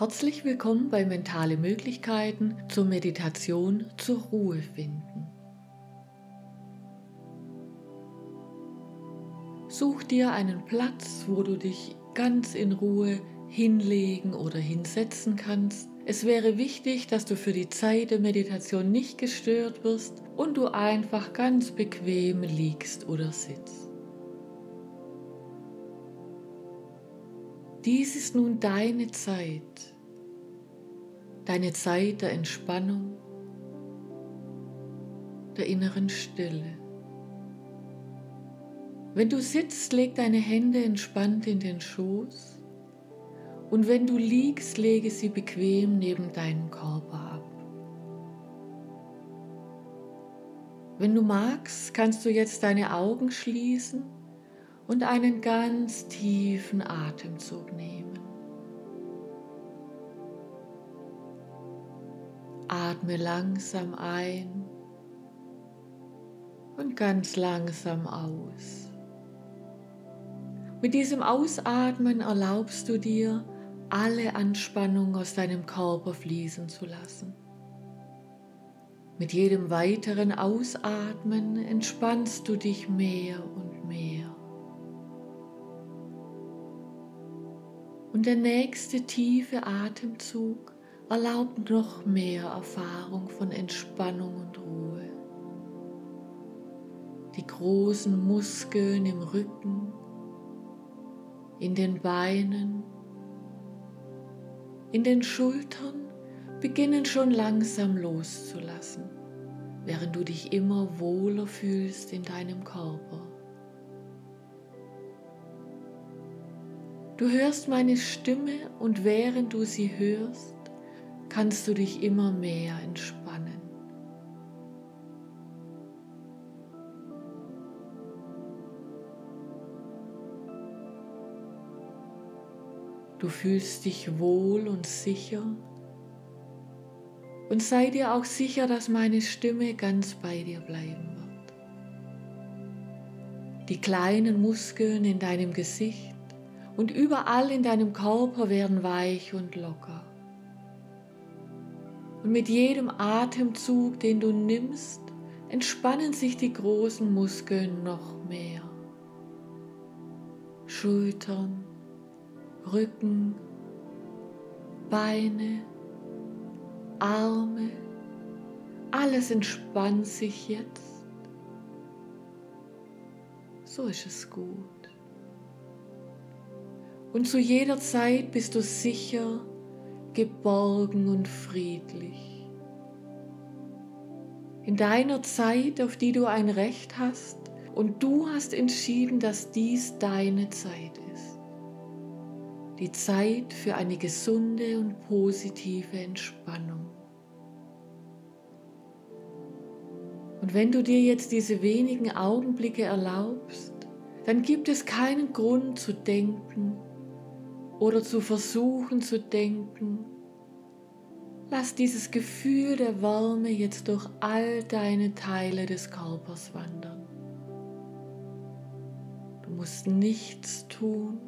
Herzlich willkommen bei Mentale Möglichkeiten zur Meditation zur Ruhe finden. Such dir einen Platz, wo du dich ganz in Ruhe hinlegen oder hinsetzen kannst. Es wäre wichtig, dass du für die Zeit der Meditation nicht gestört wirst und du einfach ganz bequem liegst oder sitzt. Dies ist nun deine Zeit, deine Zeit der Entspannung, der inneren Stille. Wenn du sitzt, leg deine Hände entspannt in den Schoß und wenn du liegst, lege sie bequem neben deinem Körper ab. Wenn du magst, kannst du jetzt deine Augen schließen und einen ganz tiefen Atemzug nehmen. Atme langsam ein und ganz langsam aus. Mit diesem Ausatmen erlaubst du dir, alle Anspannung aus deinem Körper fließen zu lassen. Mit jedem weiteren Ausatmen entspannst du dich mehr und mehr. Und der nächste tiefe Atemzug erlaubt noch mehr Erfahrung von Entspannung und Ruhe. Die großen Muskeln im Rücken, in den Beinen, in den Schultern beginnen schon langsam loszulassen, während du dich immer wohler fühlst in deinem Körper. Du hörst meine Stimme und während du sie hörst, kannst du dich immer mehr entspannen. Du fühlst dich wohl und sicher und sei dir auch sicher, dass meine Stimme ganz bei dir bleiben wird. Die kleinen Muskeln in deinem Gesicht und überall in deinem Körper werden weich und locker. Und mit jedem Atemzug, den du nimmst, entspannen sich die großen Muskeln noch mehr. Schultern, Rücken, Beine, Arme, alles entspannt sich jetzt. So ist es gut. Und zu jeder Zeit bist du sicher, geborgen und friedlich. In deiner Zeit, auf die du ein Recht hast, und du hast entschieden, dass dies deine Zeit ist. Die Zeit für eine gesunde und positive Entspannung. Und wenn du dir jetzt diese wenigen Augenblicke erlaubst, dann gibt es keinen Grund zu denken, oder zu versuchen zu denken, lass dieses Gefühl der Wärme jetzt durch all deine Teile des Körpers wandern. Du musst nichts tun.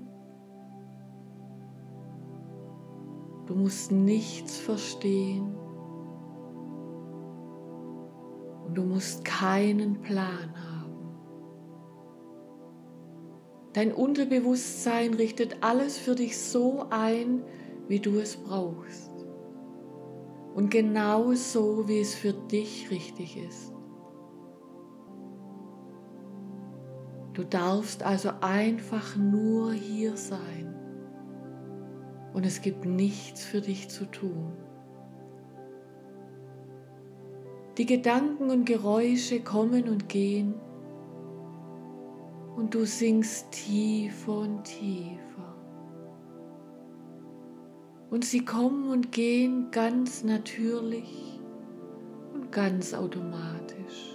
Du musst nichts verstehen. Und du musst keinen Plan haben. Dein Unterbewusstsein richtet alles für dich so ein, wie du es brauchst. Und genau so, wie es für dich richtig ist. Du darfst also einfach nur hier sein. Und es gibt nichts für dich zu tun. Die Gedanken und Geräusche kommen und gehen und du sinkst tiefer und tiefer. Und sie kommen und gehen ganz natürlich und ganz automatisch.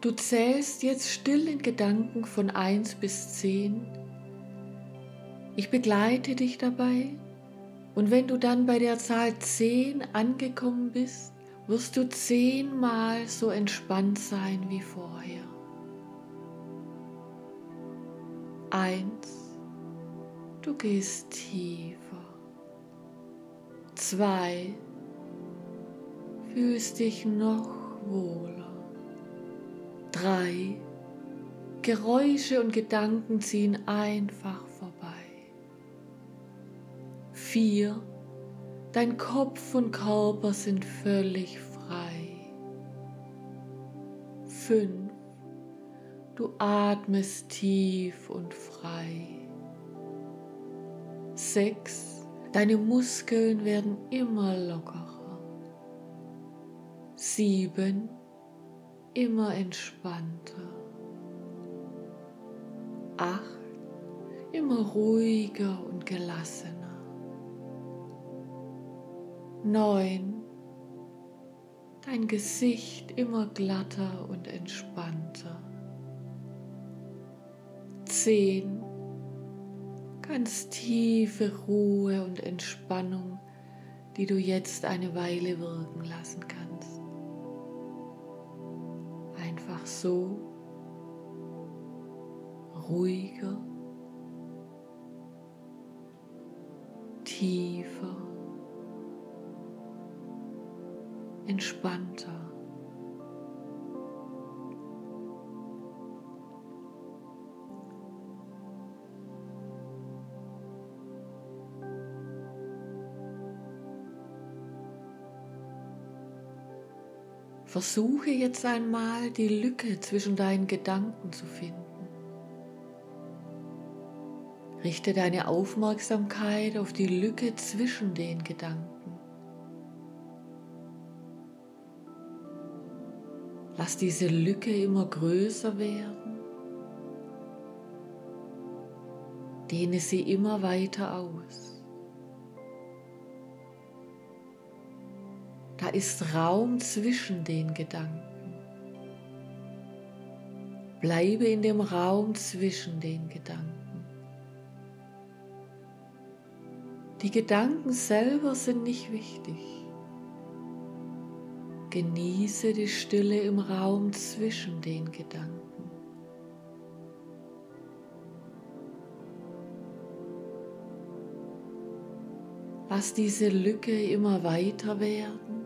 Du zählst jetzt still in Gedanken von 1 bis 10. Ich begleite dich dabei und wenn du dann bei der Zahl 10 angekommen bist, wirst du zehnmal so entspannt sein wie vorher. Eins, du gehst tiefer. Zwei, fühlst dich noch wohler. Drei, Geräusche und Gedanken ziehen einfach vorbei. Vier, dein Kopf und Körper sind völlig frei. Fünf, du atmest tief und frei. Sechs, deine Muskeln werden immer lockerer. Sieben, immer entspannter. Acht, immer ruhiger und gelassener. Neun, dein Gesicht immer glatter und entspannter. Zehn, ganz tiefe Ruhe und Entspannung, die du jetzt eine Weile wirken lassen kannst einfach so ruhiger, tiefer, entspannter. Versuche jetzt einmal die Lücke zwischen deinen Gedanken zu finden. Richte deine Aufmerksamkeit auf die Lücke zwischen den Gedanken. Lass diese Lücke immer größer werden. Dehne sie immer weiter aus. Da ist Raum zwischen den Gedanken. Bleibe in dem Raum zwischen den Gedanken. Die Gedanken selber sind nicht wichtig. Genieße die Stille im Raum zwischen den Gedanken. Lass diese Lücke immer weiter werden.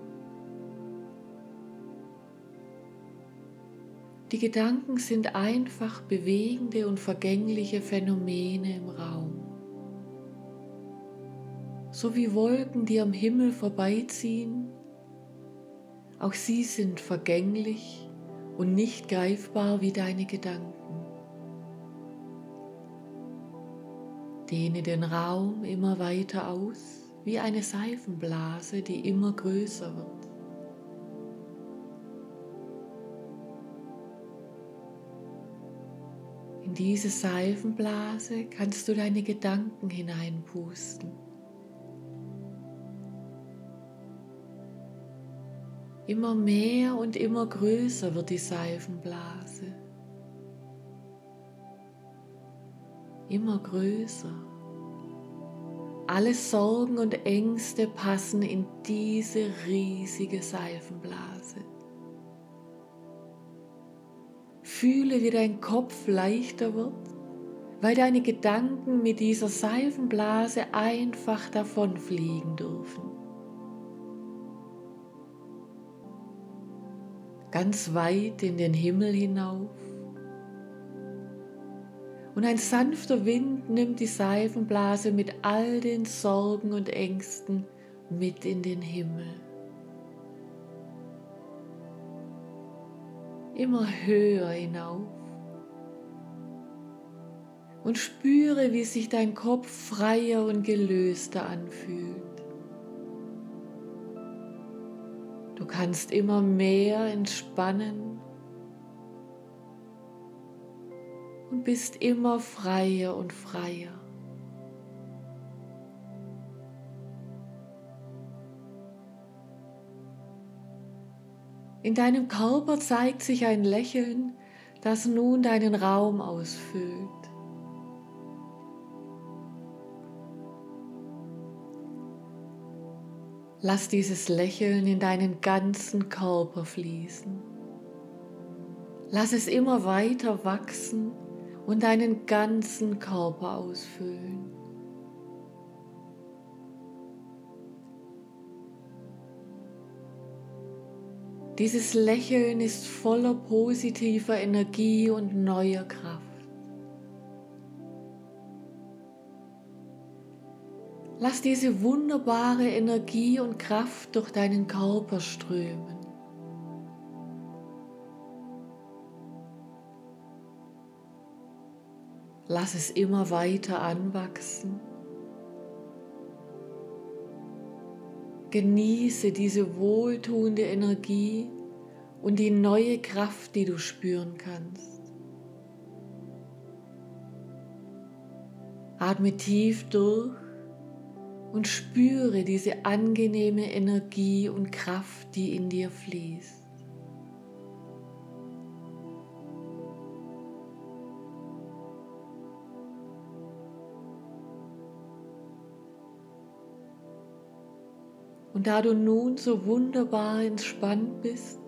Die Gedanken sind einfach bewegende und vergängliche Phänomene im Raum. So wie Wolken, die am Himmel vorbeiziehen, auch sie sind vergänglich und nicht greifbar wie deine Gedanken. Dehne den Raum immer weiter aus, wie eine Seifenblase, die immer größer wird. Diese Seifenblase kannst du deine Gedanken hineinpusten. Immer mehr und immer größer wird die Seifenblase. Immer größer. Alle Sorgen und Ängste passen in diese riesige Seifenblase. Fühle, wie dein Kopf leichter wird, weil deine Gedanken mit dieser Seifenblase einfach davonfliegen dürfen. Ganz weit in den Himmel hinauf. Und ein sanfter Wind nimmt die Seifenblase mit all den Sorgen und Ängsten mit in den Himmel. Immer höher hinauf. Und spüre, wie sich dein Kopf freier und gelöster anfühlt. Du kannst immer mehr entspannen und bist immer freier und freier. In deinem Körper zeigt sich ein Lächeln, das nun deinen Raum ausfüllt. Lass dieses Lächeln in deinen ganzen Körper fließen. Lass es immer weiter wachsen und deinen ganzen Körper ausfüllen. Dieses Lächeln ist voller positiver Energie und neuer Kraft. Lass diese wunderbare Energie und Kraft durch deinen Körper strömen. Lass es immer weiter anwachsen. Genieße diese wohltuende Energie und die neue Kraft, die du spüren kannst. Atme tief durch und spüre diese angenehme Energie und Kraft, die in dir fließt. Und da du nun so wunderbar entspannt bist,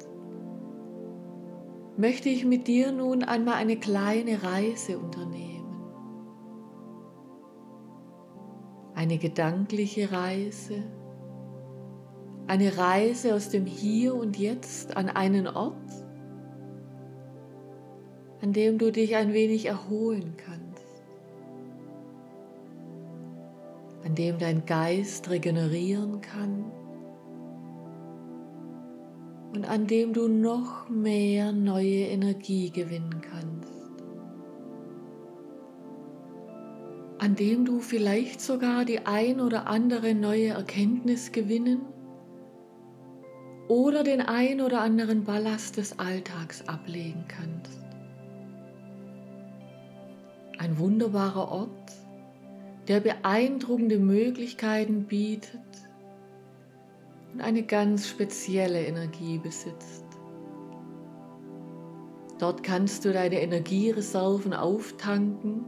möchte ich mit dir nun einmal eine kleine Reise unternehmen. Eine gedankliche Reise, eine Reise aus dem Hier und Jetzt an einen Ort, an dem du dich ein wenig erholen kannst, an dem dein Geist regenerieren kann und an dem du noch mehr neue Energie gewinnen kannst. An dem du vielleicht sogar die ein oder andere neue Erkenntnis gewinnen oder den ein oder anderen Ballast des Alltags ablegen kannst. Ein wunderbarer Ort, der beeindruckende Möglichkeiten bietet, und eine ganz spezielle Energie besitzt. Dort kannst du deine Energiereserven auftanken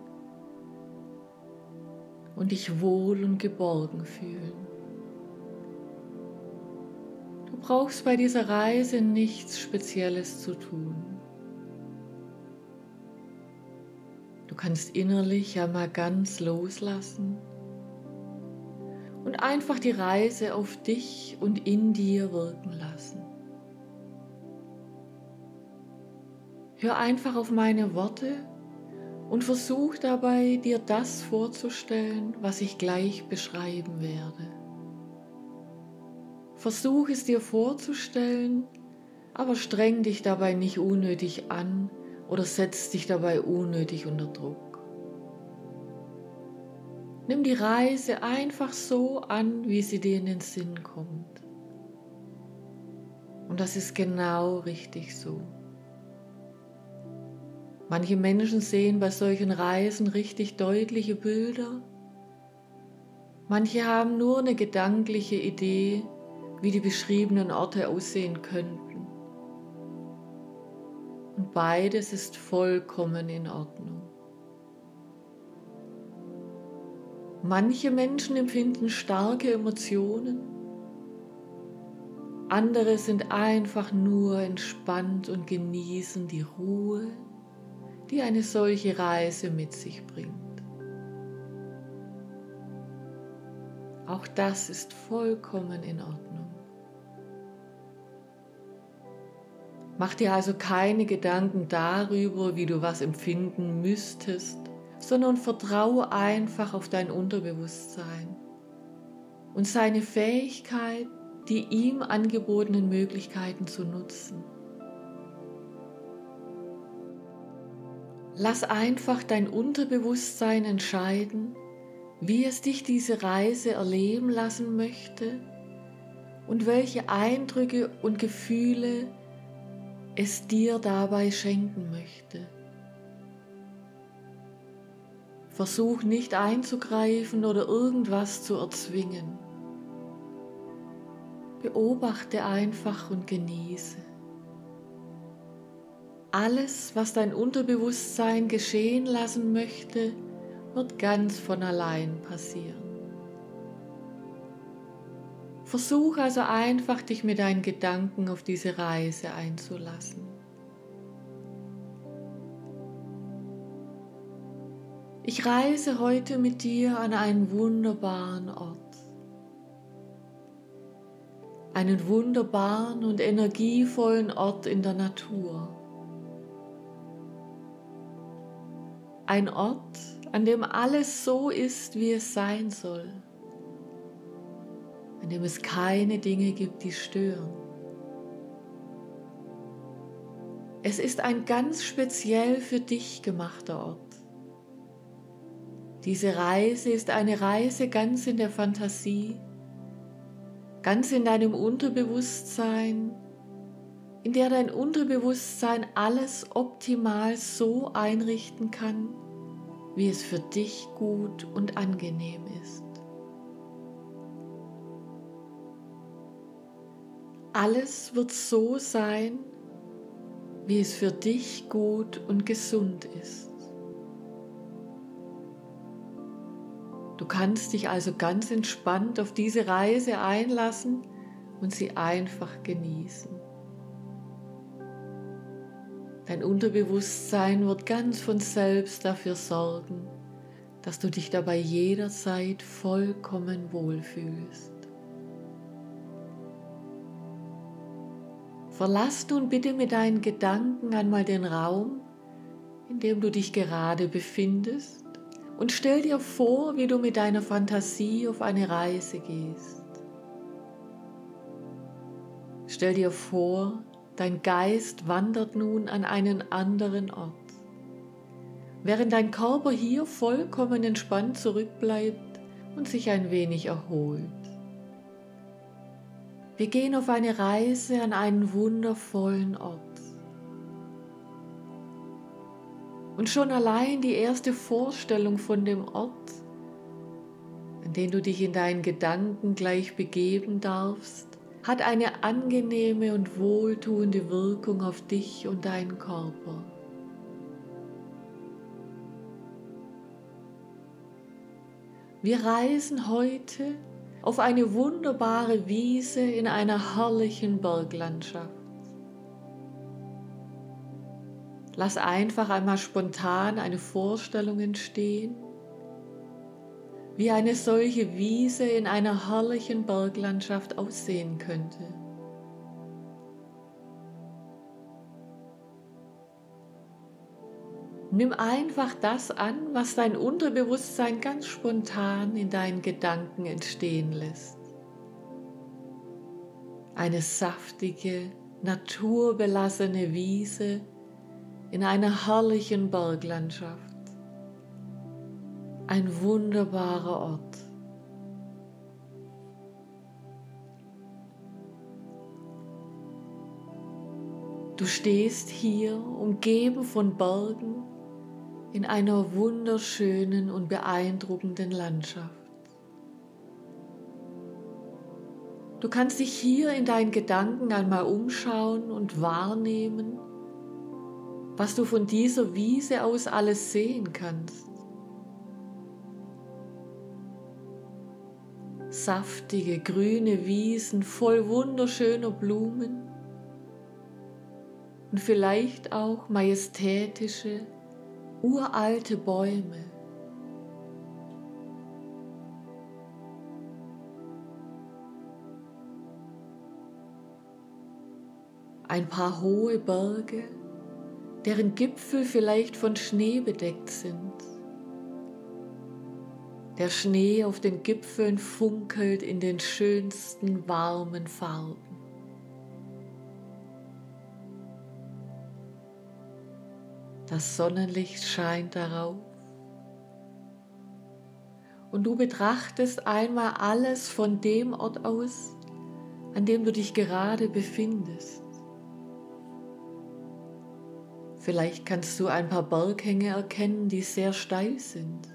und dich wohl und geborgen fühlen. Du brauchst bei dieser Reise nichts Spezielles zu tun. Du kannst innerlich einmal ganz loslassen und einfach die Reise auf dich und in dir wirken lassen. Hör einfach auf meine Worte und versuch dabei, dir das vorzustellen, was ich gleich beschreiben werde. Versuch es dir vorzustellen, aber streng dich dabei nicht unnötig an oder setz dich dabei unnötig unter Druck. Nimm die Reise einfach so an, wie sie dir in den Sinn kommt. Und das ist genau richtig so. Manche Menschen sehen bei solchen Reisen richtig deutliche Bilder. Manche haben nur eine gedankliche Idee, wie die beschriebenen Orte aussehen könnten. Und beides ist vollkommen in Ordnung. Manche Menschen empfinden starke Emotionen, andere sind einfach nur entspannt und genießen die Ruhe, die eine solche Reise mit sich bringt. Auch das ist vollkommen in Ordnung. Mach dir also keine Gedanken darüber, wie du was empfinden müsstest sondern vertraue einfach auf dein Unterbewusstsein und seine Fähigkeit, die ihm angebotenen Möglichkeiten zu nutzen. Lass einfach dein Unterbewusstsein entscheiden, wie es dich diese Reise erleben lassen möchte und welche Eindrücke und Gefühle es dir dabei schenken möchte. Versuch nicht einzugreifen oder irgendwas zu erzwingen. Beobachte einfach und genieße. Alles, was dein Unterbewusstsein geschehen lassen möchte, wird ganz von allein passieren. Versuch also einfach, dich mit deinen Gedanken auf diese Reise einzulassen. Ich reise heute mit dir an einen wunderbaren Ort. Einen wunderbaren und energievollen Ort in der Natur. Ein Ort, an dem alles so ist, wie es sein soll. An dem es keine Dinge gibt, die stören. Es ist ein ganz speziell für dich gemachter Ort. Diese Reise ist eine Reise ganz in der Fantasie, ganz in deinem Unterbewusstsein, in der dein Unterbewusstsein alles optimal so einrichten kann, wie es für dich gut und angenehm ist. Alles wird so sein, wie es für dich gut und gesund ist. Du kannst dich also ganz entspannt auf diese Reise einlassen und sie einfach genießen. Dein Unterbewusstsein wird ganz von selbst dafür sorgen, dass du dich dabei jederzeit vollkommen wohlfühlst. Verlass nun bitte mit deinen Gedanken einmal den Raum, in dem du dich gerade befindest und stell dir vor, wie du mit deiner Fantasie auf eine Reise gehst. Stell dir vor, dein Geist wandert nun an einen anderen Ort. Während dein Körper hier vollkommen entspannt zurückbleibt und sich ein wenig erholt. Wir gehen auf eine Reise an einen wundervollen Ort. Und schon allein die erste Vorstellung von dem Ort, an den du dich in deinen Gedanken gleich begeben darfst, hat eine angenehme und wohltuende Wirkung auf dich und deinen Körper. Wir reisen heute auf eine wunderbare Wiese in einer herrlichen Berglandschaft. Lass einfach einmal spontan eine Vorstellung entstehen, wie eine solche Wiese in einer herrlichen Berglandschaft aussehen könnte. Nimm einfach das an, was dein Unterbewusstsein ganz spontan in deinen Gedanken entstehen lässt. Eine saftige, naturbelassene Wiese in einer herrlichen Berglandschaft. Ein wunderbarer Ort. Du stehst hier umgeben von Bergen in einer wunderschönen und beeindruckenden Landschaft. Du kannst dich hier in deinen Gedanken einmal umschauen und wahrnehmen, was du von dieser Wiese aus alles sehen kannst. Saftige grüne Wiesen voll wunderschöner Blumen und vielleicht auch majestätische, uralte Bäume. Ein paar hohe Berge deren Gipfel vielleicht von Schnee bedeckt sind. Der Schnee auf den Gipfeln funkelt in den schönsten warmen Farben. Das Sonnenlicht scheint darauf und du betrachtest einmal alles von dem Ort aus, an dem du dich gerade befindest. Vielleicht kannst du ein paar Berghänge erkennen, die sehr steil sind.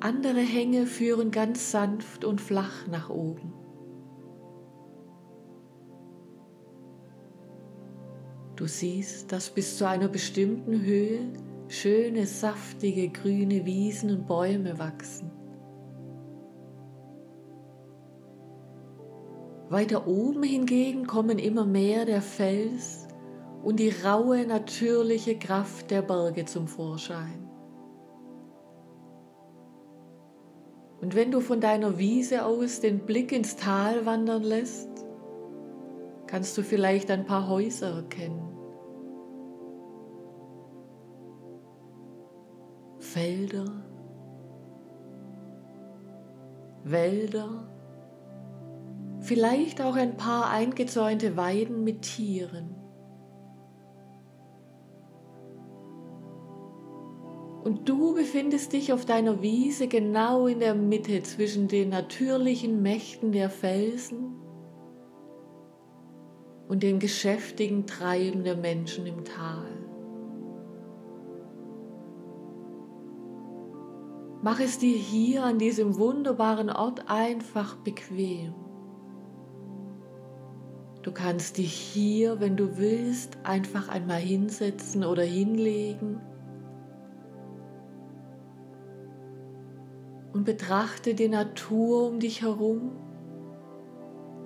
Andere Hänge führen ganz sanft und flach nach oben. Du siehst, dass bis zu einer bestimmten Höhe schöne, saftige, grüne Wiesen und Bäume wachsen. Weiter oben hingegen kommen immer mehr der Fels und die raue, natürliche Kraft der Berge zum Vorschein. Und wenn du von deiner Wiese aus den Blick ins Tal wandern lässt, kannst du vielleicht ein paar Häuser erkennen. Felder, Wälder, vielleicht auch ein paar eingezäunte Weiden mit Tieren. Und du befindest dich auf deiner Wiese genau in der Mitte zwischen den natürlichen Mächten der Felsen und dem geschäftigen Treiben der Menschen im Tal. Mach es dir hier an diesem wunderbaren Ort einfach bequem. Du kannst dich hier, wenn du willst, einfach einmal hinsetzen oder hinlegen und betrachte die Natur um dich herum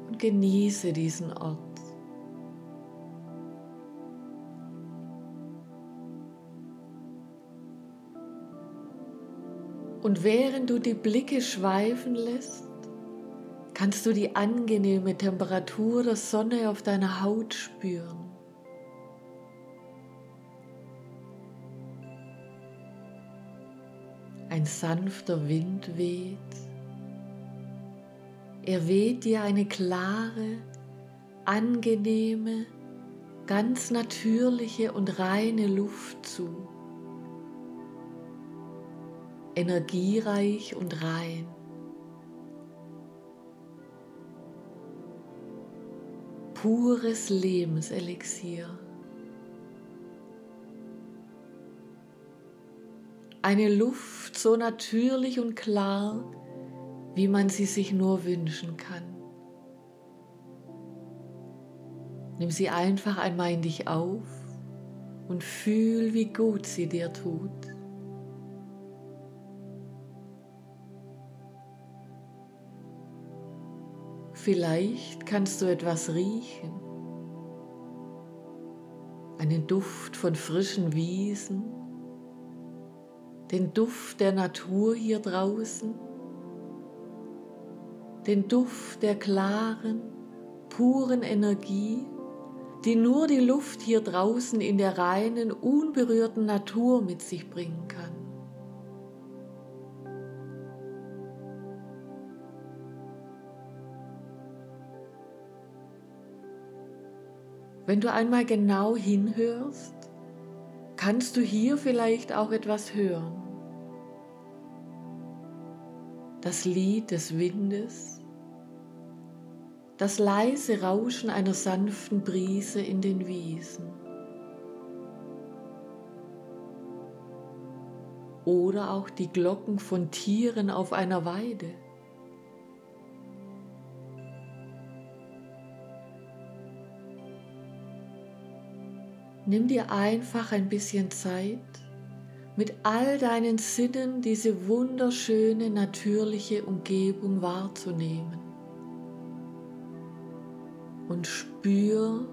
und genieße diesen Ort. Und während du die Blicke schweifen lässt, kannst du die angenehme Temperatur der Sonne auf deiner Haut spüren. Ein sanfter Wind weht. Er weht dir eine klare, angenehme, ganz natürliche und reine Luft zu energiereich und rein. Pures Lebenselixier. Eine Luft so natürlich und klar, wie man sie sich nur wünschen kann. Nimm sie einfach einmal in dich auf und fühl, wie gut sie dir tut. Vielleicht kannst du etwas riechen. Einen Duft von frischen Wiesen, den Duft der Natur hier draußen, den Duft der klaren, puren Energie, die nur die Luft hier draußen in der reinen, unberührten Natur mit sich bringen kann. Wenn du einmal genau hinhörst, kannst du hier vielleicht auch etwas hören. Das Lied des Windes, das leise Rauschen einer sanften Brise in den Wiesen. Oder auch die Glocken von Tieren auf einer Weide. Nimm dir einfach ein bisschen Zeit, mit all deinen Sinnen diese wunderschöne natürliche Umgebung wahrzunehmen. Und spür,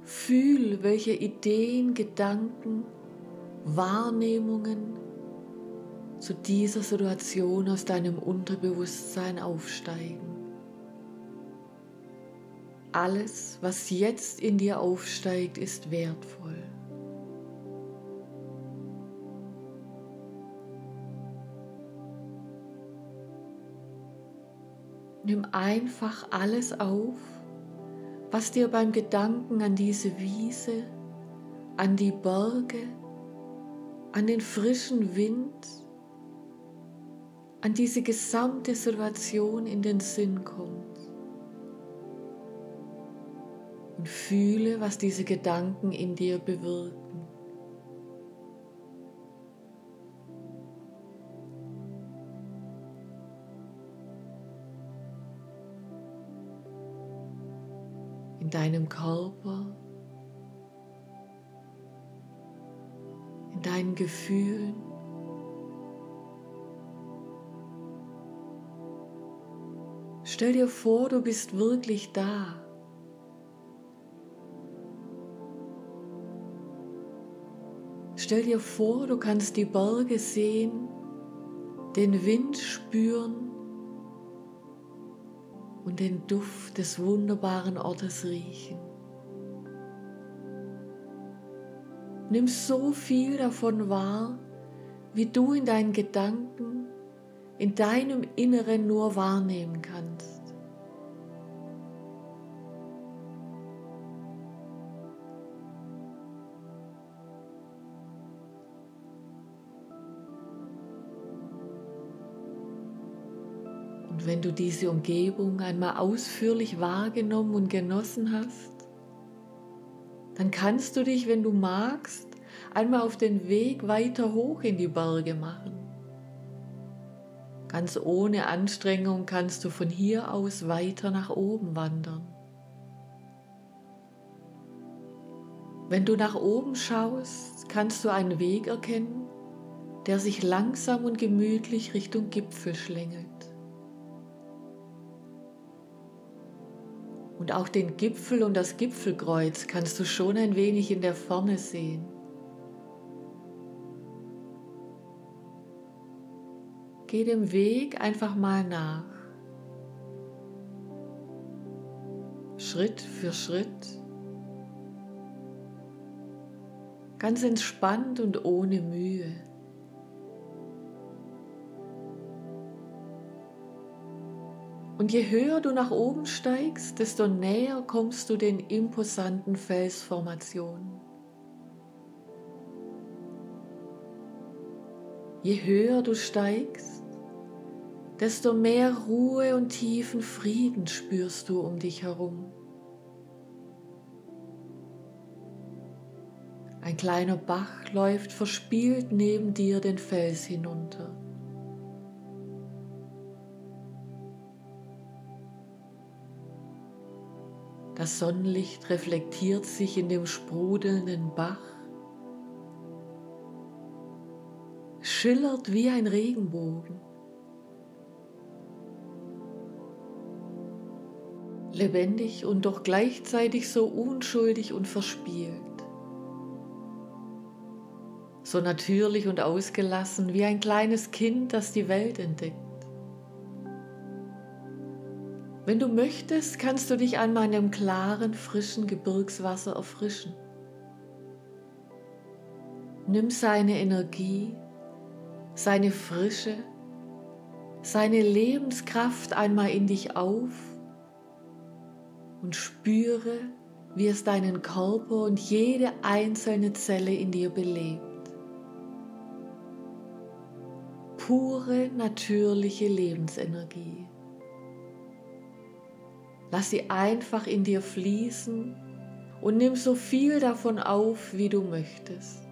fühl, welche Ideen, Gedanken, Wahrnehmungen zu dieser Situation aus deinem Unterbewusstsein aufsteigen. Alles, was jetzt in dir aufsteigt, ist wertvoll. Nimm einfach alles auf, was dir beim Gedanken an diese Wiese, an die Berge, an den frischen Wind, an diese gesamte Situation in den Sinn kommt. Und fühle, was diese Gedanken in dir bewirken. In deinem Körper, in deinen Gefühlen. Stell dir vor, du bist wirklich da. Stell dir vor, du kannst die Berge sehen, den Wind spüren und den Duft des wunderbaren Ortes riechen. Nimm so viel davon wahr, wie du in deinen Gedanken, in deinem Inneren nur wahrnehmen kannst. Und wenn du diese Umgebung einmal ausführlich wahrgenommen und genossen hast, dann kannst du dich, wenn du magst, einmal auf den Weg weiter hoch in die Berge machen. Ganz ohne Anstrengung kannst du von hier aus weiter nach oben wandern. Wenn du nach oben schaust, kannst du einen Weg erkennen, der sich langsam und gemütlich Richtung Gipfel schlängelt. Und auch den Gipfel und das Gipfelkreuz kannst du schon ein wenig in der Ferne sehen. Geh dem Weg einfach mal nach. Schritt für Schritt. Ganz entspannt und ohne Mühe. Und je höher du nach oben steigst, desto näher kommst du den imposanten Felsformationen. Je höher du steigst, desto mehr Ruhe und tiefen Frieden spürst du um dich herum. Ein kleiner Bach läuft verspielt neben dir den Fels hinunter. Das Sonnenlicht reflektiert sich in dem sprudelnden Bach, schillert wie ein Regenbogen. Lebendig und doch gleichzeitig so unschuldig und verspielt. So natürlich und ausgelassen wie ein kleines Kind, das die Welt entdeckt. Wenn du möchtest, kannst du dich einmal in dem klaren, frischen Gebirgswasser erfrischen. Nimm seine Energie, seine Frische, seine Lebenskraft einmal in dich auf und spüre, wie es deinen Körper und jede einzelne Zelle in dir belebt. Pure, natürliche Lebensenergie. Lass sie einfach in dir fließen und nimm so viel davon auf, wie du möchtest.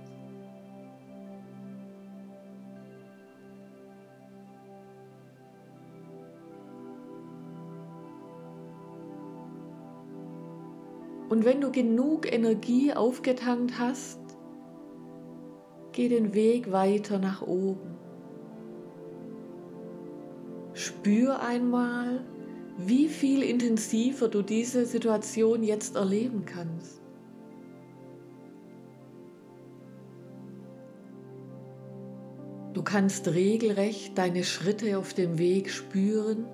Und wenn du genug Energie aufgetankt hast, geh den Weg weiter nach oben. Spür einmal, wie viel intensiver du diese Situation jetzt erleben kannst. Du kannst regelrecht deine Schritte auf dem Weg spüren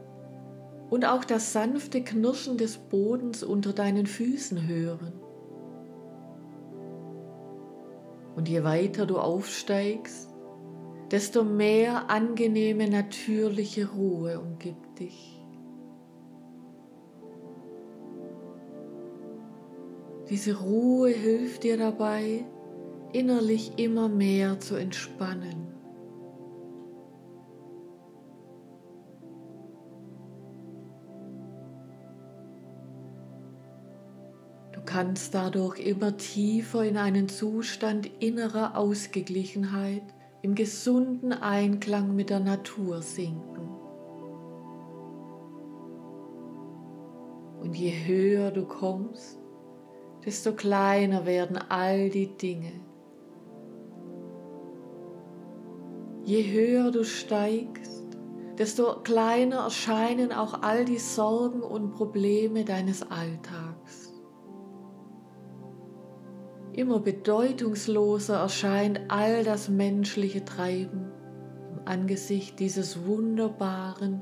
und auch das sanfte Knirschen des Bodens unter deinen Füßen hören. Und je weiter du aufsteigst, desto mehr angenehme natürliche Ruhe umgibt dich. Diese Ruhe hilft dir dabei, innerlich immer mehr zu entspannen. Du kannst dadurch immer tiefer in einen Zustand innerer Ausgeglichenheit im gesunden Einklang mit der Natur sinken. Und je höher du kommst, desto kleiner werden all die Dinge. Je höher du steigst, desto kleiner erscheinen auch all die Sorgen und Probleme deines Alltags. Immer bedeutungsloser erscheint all das menschliche Treiben im Angesicht dieses wunderbaren,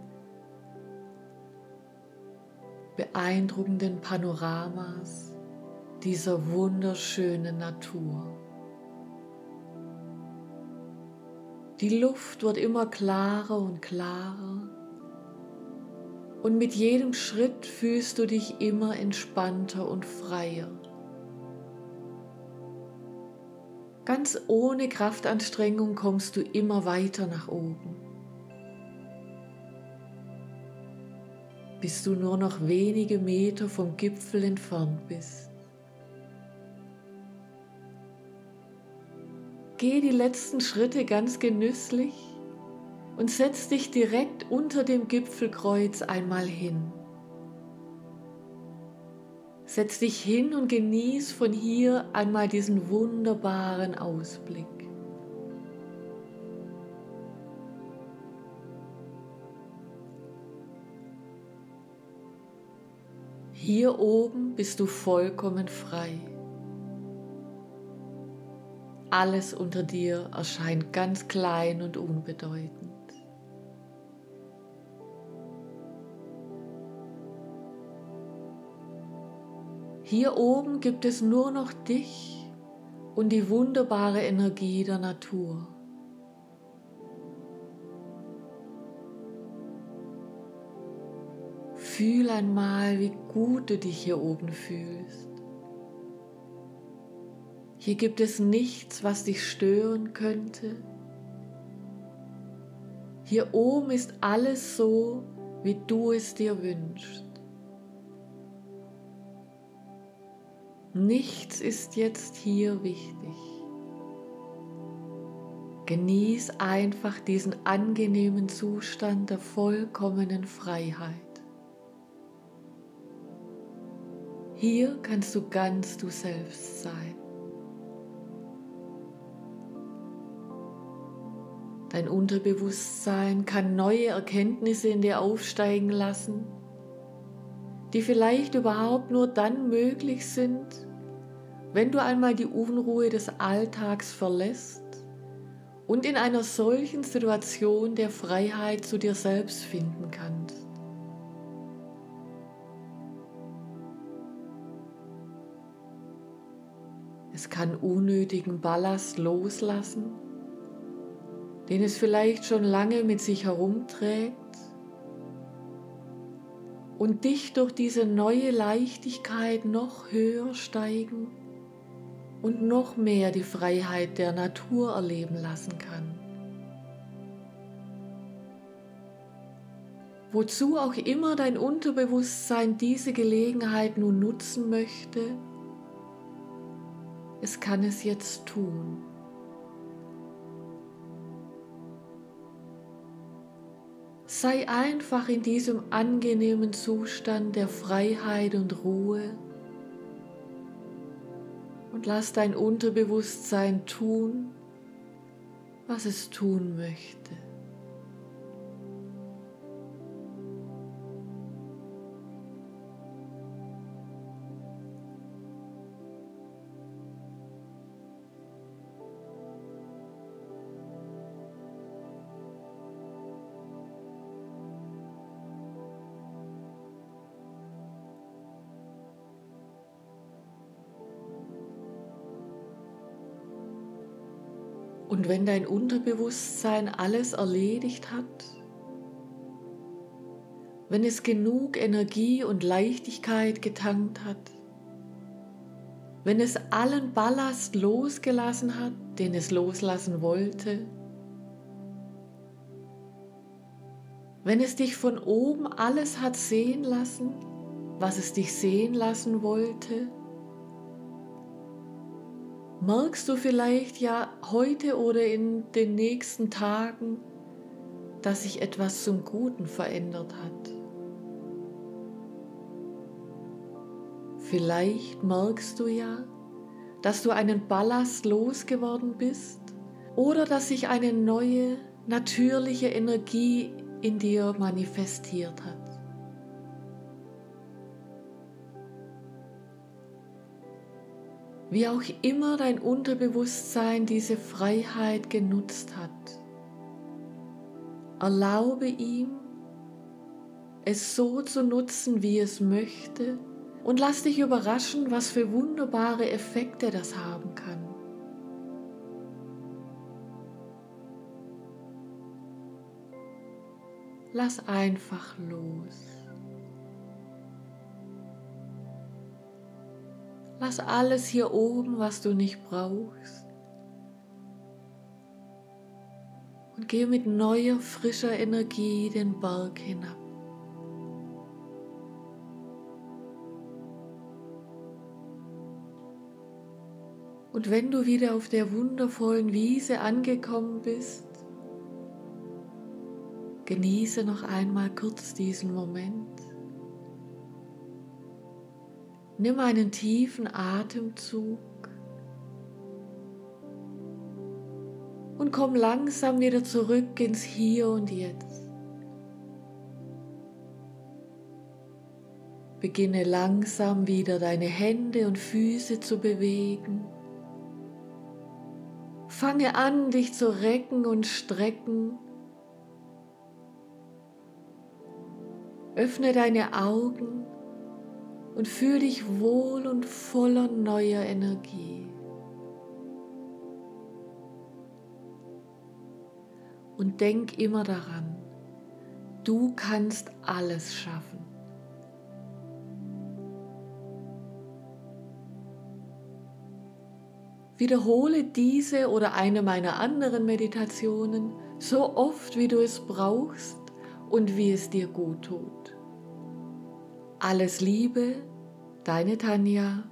beeindruckenden Panoramas dieser wunderschönen Natur. Die Luft wird immer klarer und klarer und mit jedem Schritt fühlst du dich immer entspannter und freier. Ganz ohne Kraftanstrengung kommst du immer weiter nach oben. Bis du nur noch wenige Meter vom Gipfel entfernt bist. Geh die letzten Schritte ganz genüsslich und setz dich direkt unter dem Gipfelkreuz einmal hin. Setz dich hin und genieß von hier einmal diesen wunderbaren Ausblick. Hier oben bist du vollkommen frei. Alles unter dir erscheint ganz klein und unbedeutend. Hier oben gibt es nur noch dich und die wunderbare Energie der Natur. Fühl einmal, wie gut du dich hier oben fühlst. Hier gibt es nichts, was dich stören könnte. Hier oben ist alles so, wie du es dir wünschst. Nichts ist jetzt hier wichtig. Genieß einfach diesen angenehmen Zustand der vollkommenen Freiheit. Hier kannst du ganz du selbst sein. Dein Unterbewusstsein kann neue Erkenntnisse in dir aufsteigen lassen die vielleicht überhaupt nur dann möglich sind, wenn du einmal die Unruhe des Alltags verlässt und in einer solchen Situation der Freiheit zu dir selbst finden kannst. Es kann unnötigen Ballast loslassen, den es vielleicht schon lange mit sich herumträgt und dich durch diese neue Leichtigkeit noch höher steigen und noch mehr die Freiheit der Natur erleben lassen kann. Wozu auch immer dein Unterbewusstsein diese Gelegenheit nun nutzen möchte, es kann es jetzt tun. Sei einfach in diesem angenehmen Zustand der Freiheit und Ruhe und lass dein Unterbewusstsein tun, was es tun möchte. Und wenn dein Unterbewusstsein alles erledigt hat, wenn es genug Energie und Leichtigkeit getankt hat, wenn es allen Ballast losgelassen hat, den es loslassen wollte, wenn es dich von oben alles hat sehen lassen, was es dich sehen lassen wollte, merkst du vielleicht ja heute oder in den nächsten Tagen, dass sich etwas zum Guten verändert hat. Vielleicht merkst du ja, dass du einen Ballast losgeworden bist oder dass sich eine neue, natürliche Energie in dir manifestiert hat. Wie auch immer dein Unterbewusstsein diese Freiheit genutzt hat. Erlaube ihm, es so zu nutzen, wie es möchte, und lass dich überraschen, was für wunderbare Effekte das haben kann. Lass einfach los. Lass alles hier oben, was du nicht brauchst. Und geh mit neuer, frischer Energie den Berg hinab. Und wenn du wieder auf der wundervollen Wiese angekommen bist, genieße noch einmal kurz diesen Moment. Nimm einen tiefen Atemzug und komm langsam wieder zurück ins Hier und Jetzt. Beginne langsam wieder deine Hände und Füße zu bewegen. Fange an, dich zu recken und strecken. Öffne deine Augen und fühl dich wohl und voller neuer Energie. Und denk immer daran, du kannst alles schaffen. Wiederhole diese oder eine meiner anderen Meditationen so oft, wie du es brauchst und wie es dir gut tut. Alles Liebe, deine Tanja.